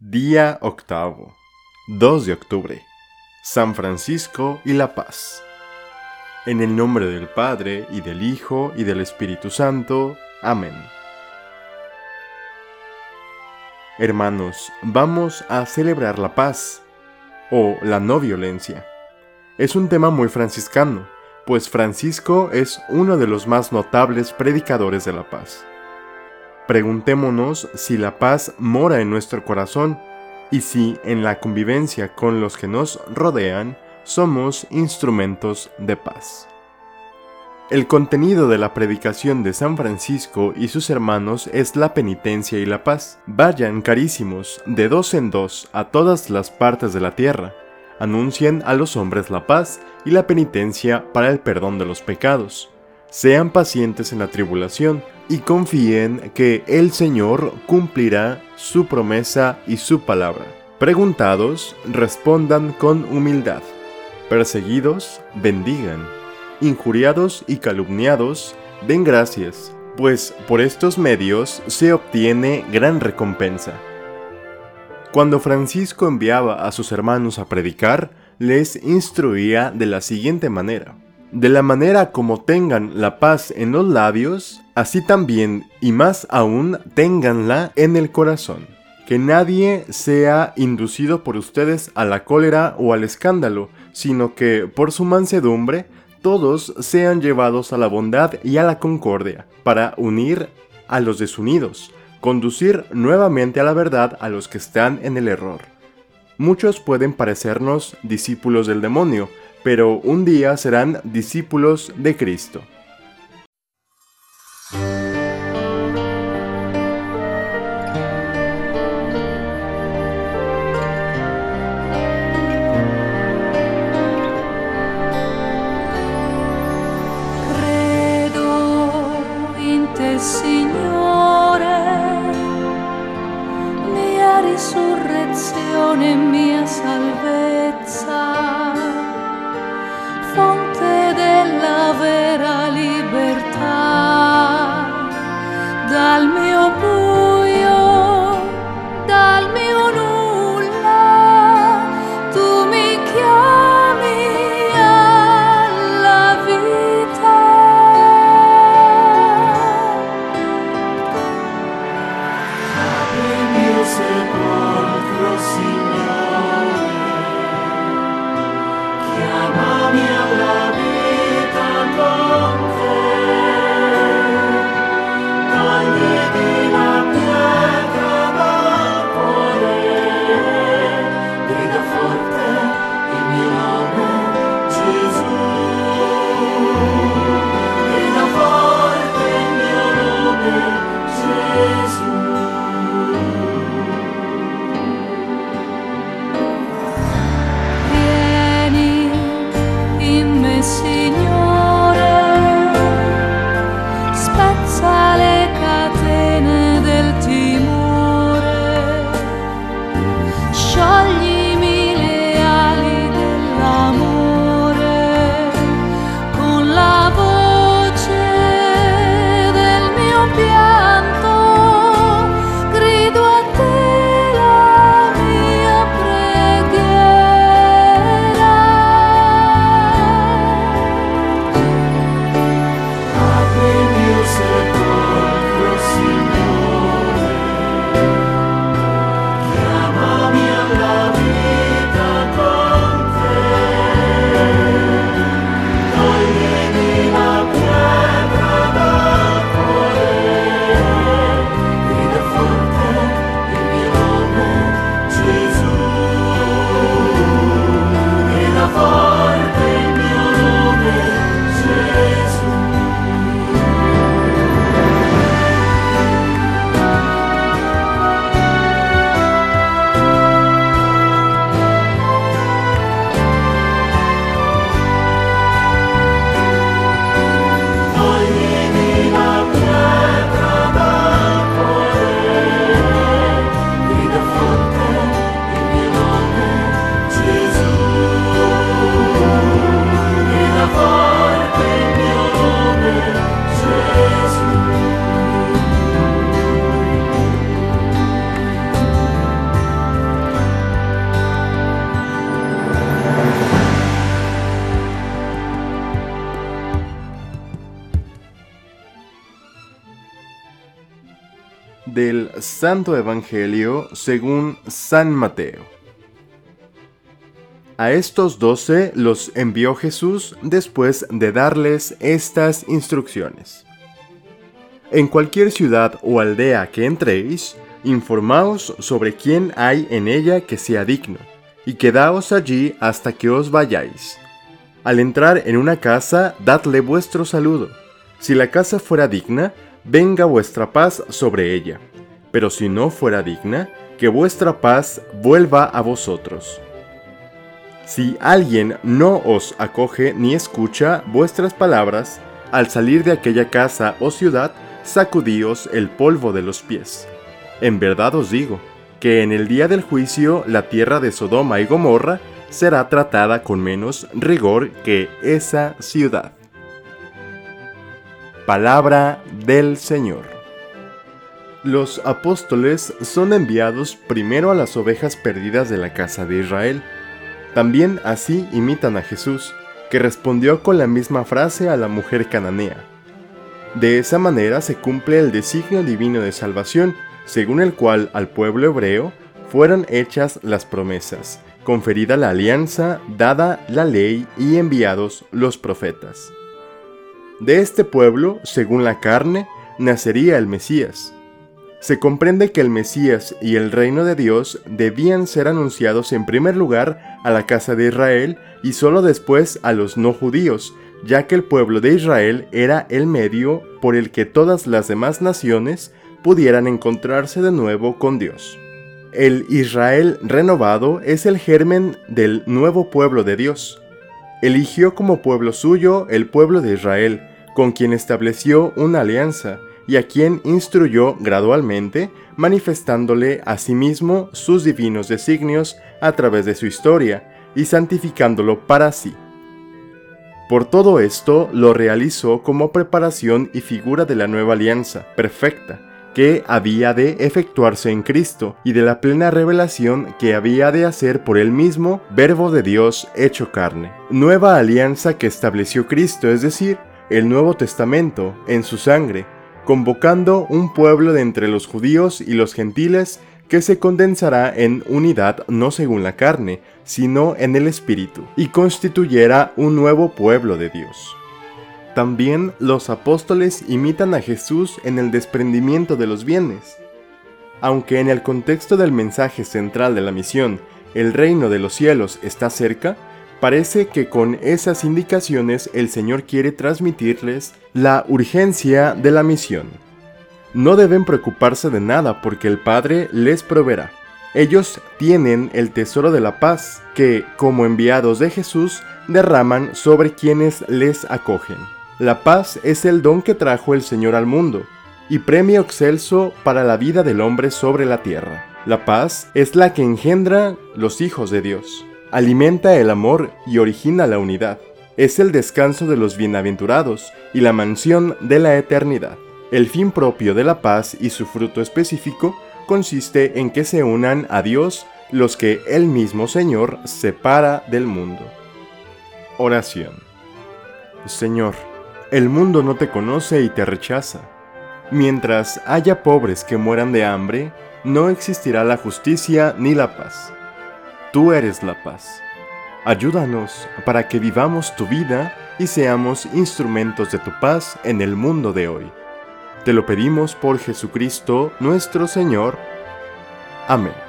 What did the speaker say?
Día octavo, 2 de octubre. San Francisco y la Paz. En el nombre del Padre, y del Hijo, y del Espíritu Santo. Amén. Hermanos, vamos a celebrar la paz, o la no violencia. Es un tema muy franciscano, pues Francisco es uno de los más notables predicadores de la paz. Preguntémonos si la paz mora en nuestro corazón y si en la convivencia con los que nos rodean somos instrumentos de paz. El contenido de la predicación de San Francisco y sus hermanos es la penitencia y la paz. Vayan carísimos de dos en dos a todas las partes de la tierra. Anuncien a los hombres la paz y la penitencia para el perdón de los pecados. Sean pacientes en la tribulación y confíen que el Señor cumplirá su promesa y su palabra. Preguntados, respondan con humildad. Perseguidos, bendigan. Injuriados y calumniados, den gracias, pues por estos medios se obtiene gran recompensa. Cuando Francisco enviaba a sus hermanos a predicar, les instruía de la siguiente manera. De la manera como tengan la paz en los labios, así también y más aún tenganla en el corazón. Que nadie sea inducido por ustedes a la cólera o al escándalo, sino que por su mansedumbre todos sean llevados a la bondad y a la concordia, para unir a los desunidos, conducir nuevamente a la verdad a los que están en el error. Muchos pueden parecernos discípulos del demonio, pero un día serán discípulos de Cristo. Del Santo Evangelio según San Mateo. A estos doce los envió Jesús después de darles estas instrucciones. En cualquier ciudad o aldea que entréis, informaos sobre quién hay en ella que sea digno, y quedaos allí hasta que os vayáis. Al entrar en una casa, dadle vuestro saludo. Si la casa fuera digna, venga vuestra paz sobre ella, pero si no fuera digna, que vuestra paz vuelva a vosotros. Si alguien no os acoge ni escucha vuestras palabras, al salir de aquella casa o ciudad, sacudíos el polvo de los pies. En verdad os digo, que en el día del juicio la tierra de Sodoma y Gomorra será tratada con menos rigor que esa ciudad. Palabra del Señor. Los apóstoles son enviados primero a las ovejas perdidas de la casa de Israel. También así imitan a Jesús, que respondió con la misma frase a la mujer cananea. De esa manera se cumple el designio divino de salvación, según el cual al pueblo hebreo fueron hechas las promesas, conferida la alianza, dada la ley y enviados los profetas. De este pueblo, según la carne, nacería el Mesías. Se comprende que el Mesías y el reino de Dios debían ser anunciados en primer lugar a la casa de Israel y solo después a los no judíos, ya que el pueblo de Israel era el medio por el que todas las demás naciones pudieran encontrarse de nuevo con Dios. El Israel renovado es el germen del nuevo pueblo de Dios. Eligió como pueblo suyo el pueblo de Israel, con quien estableció una alianza y a quien instruyó gradualmente, manifestándole a sí mismo sus divinos designios a través de su historia y santificándolo para sí. Por todo esto lo realizó como preparación y figura de la nueva alianza, perfecta, que había de efectuarse en Cristo y de la plena revelación que había de hacer por él mismo, Verbo de Dios hecho carne. Nueva alianza que estableció Cristo, es decir, el Nuevo Testamento, en su sangre, convocando un pueblo de entre los judíos y los gentiles que se condensará en unidad no según la carne, sino en el Espíritu, y constituyera un nuevo pueblo de Dios. También los apóstoles imitan a Jesús en el desprendimiento de los bienes. Aunque en el contexto del mensaje central de la misión, el reino de los cielos está cerca, parece que con esas indicaciones el Señor quiere transmitirles la urgencia de la misión. No deben preocuparse de nada porque el Padre les proveerá. Ellos tienen el tesoro de la paz que, como enviados de Jesús, derraman sobre quienes les acogen. La paz es el don que trajo el Señor al mundo y premio excelso para la vida del hombre sobre la tierra. La paz es la que engendra los hijos de Dios, alimenta el amor y origina la unidad. Es el descanso de los bienaventurados y la mansión de la eternidad. El fin propio de la paz y su fruto específico consiste en que se unan a Dios los que el mismo Señor separa del mundo. Oración. Señor, el mundo no te conoce y te rechaza. Mientras haya pobres que mueran de hambre, no existirá la justicia ni la paz. Tú eres la paz. Ayúdanos para que vivamos tu vida y seamos instrumentos de tu paz en el mundo de hoy. Te lo pedimos por Jesucristo nuestro Señor. Amén.